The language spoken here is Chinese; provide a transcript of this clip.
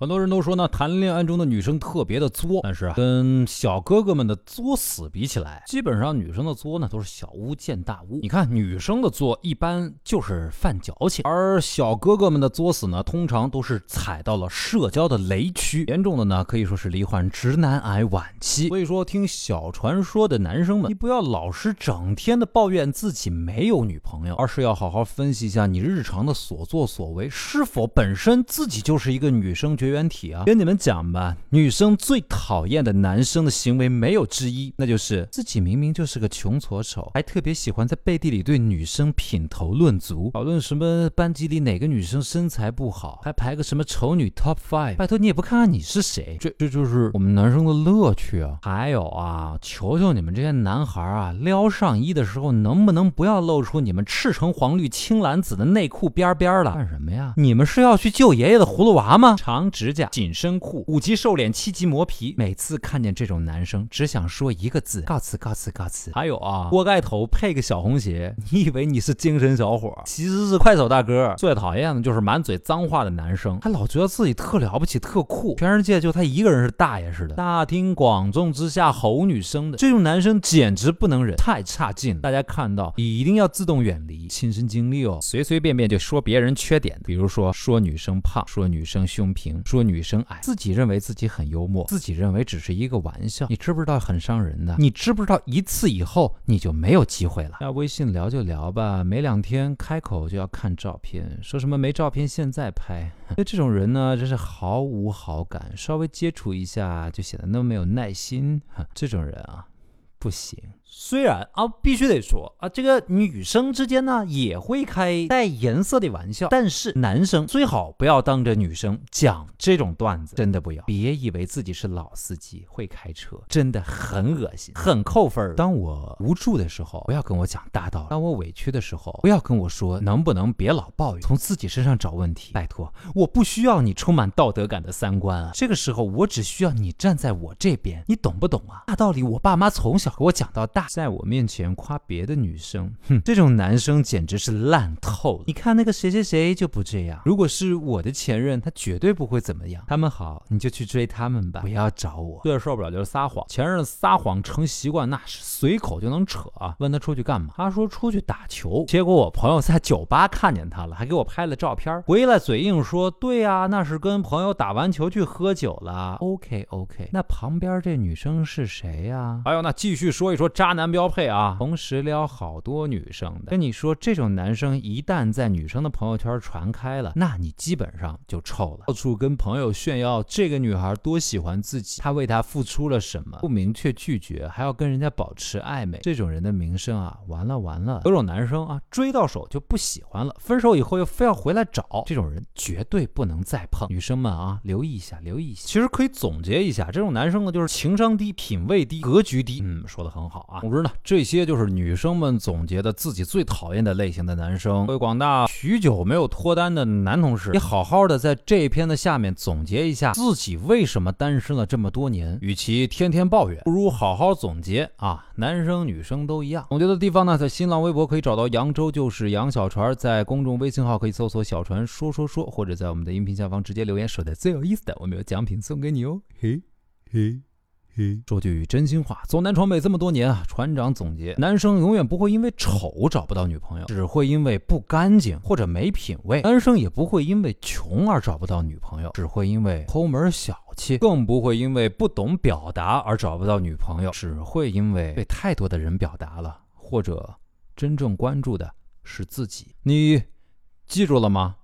很多人都说呢，谈恋爱中的女生特别的作，但是啊，跟小哥哥们的作死比起来，基本上女生的作呢都是小巫见大巫。你看，女生的作一般就是犯矫情，而小哥哥们的作死呢，通常都是踩到了社交的雷区，严重的呢可以说是罹患直男癌晚期。所以说，听小传说的男生们，你不要老是整天的抱怨自己没有女朋友，而是要好好分析一下你日常的所作所为是否本身自己就是一个女生觉绝缘体啊！跟你们讲吧，女生最讨厌的男生的行为没有之一，那就是自己明明就是个穷矬丑，还特别喜欢在背地里对女生品头论足，讨论什么班级里哪个女生身材不好，还排个什么丑女 top five。拜托你也不看看你是谁，这这就是我们男生的乐趣啊！还有啊，求求你们这些男孩啊，撩上衣的时候能不能不要露出你们赤橙黄绿青蓝紫的内裤边边了？干什么呀？你们是要去救爷爷的葫芦娃吗？长指甲、紧身裤、五级瘦脸、七级磨皮，每次看见这种男生，只想说一个字：告辞，告辞，告辞。还有啊，锅盖头配个小红鞋，你以为你是精神小伙，其实是快手大哥。最讨厌的就是满嘴脏话的男生，他老觉得自己特了不起、特酷，全世界就他一个人是大爷似的，大庭广众之下吼女生的这种男生简直不能忍，太差劲了。大家看到一定要自动远离，亲身经历哦，随随便便就说别人缺点，比如说说女生胖，说女生胸平，说女生矮，自己认为自己很幽默，自己认为只是一个玩笑，你知不知道很伤人的？你知不知道一次以后你就没有机会了？要微信聊就聊吧，没两天开口就要看照片，说什么没照片现在拍，对这种人呢，真是毫无好感，稍微接触一下就显得那么没有耐心，这种人啊，不行。虽然啊，必须得说啊，这个女生之间呢也会开带颜色的玩笑，但是男生最好不要当着女生讲这种段子，真的不要。别以为自己是老司机会开车，真的很恶心，很扣分。当我无助的时候，不要跟我讲大道理；当我委屈的时候，不要跟我说能不能别老抱怨，从自己身上找问题。拜托，我不需要你充满道德感的三观啊，这个时候我只需要你站在我这边，你懂不懂啊？大道理我爸妈从小给我讲到大。在我面前夸别的女生，哼，这种男生简直是烂透了。你看那个谁谁谁就不这样。如果是我的前任，他绝对不会怎么样。他们好，你就去追他们吧，不要找我。最受不了就是撒谎，前任撒谎成习惯，那是随口就能扯。问他出去干嘛，他说出去打球。结果我朋友在酒吧看见他了，还给我拍了照片。回来嘴硬说，对呀，那是跟朋友打完球去喝酒了。OK OK，那旁边这女生是谁呀？还有那继续说一说渣。渣男标配啊，同时撩好多女生的。跟你说，这种男生一旦在女生的朋友圈传开了，那你基本上就臭了。到处跟朋友炫耀这个女孩多喜欢自己，他为她付出了什么，不明确拒绝，还要跟人家保持暧昧，这种人的名声啊，完了完了。有种男生啊，追到手就不喜欢了，分手以后又非要回来找，这种人绝对不能再碰。女生们啊，留意一下，留意一下。其实可以总结一下，这种男生呢，就是情商低、品味低、格局低。嗯，说的很好啊。总之呢，这些就是女生们总结的自己最讨厌的类型的男生。各位广大许久没有脱单的男同事，你好好的在这篇的下面总结一下自己为什么单身了这么多年。与其天天抱怨，不如好好总结啊！男生女生都一样。总结的地方呢，在新浪微博可以找到扬州就是杨小船，在公众微信号可以搜索小船说说说，或者在我们的音频下方直接留言，说的最有意思的，我们有奖品送给你哦。嘿嘿嘿。说句真心话，走南闯北这么多年啊，船长总结：男生永远不会因为丑找不到女朋友，只会因为不干净或者没品位；男生也不会因为穷而找不到女朋友，只会因为抠门小气；更不会因为不懂表达而找不到女朋友，只会因为被太多的人表达了，或者真正关注的是自己。你记住了吗？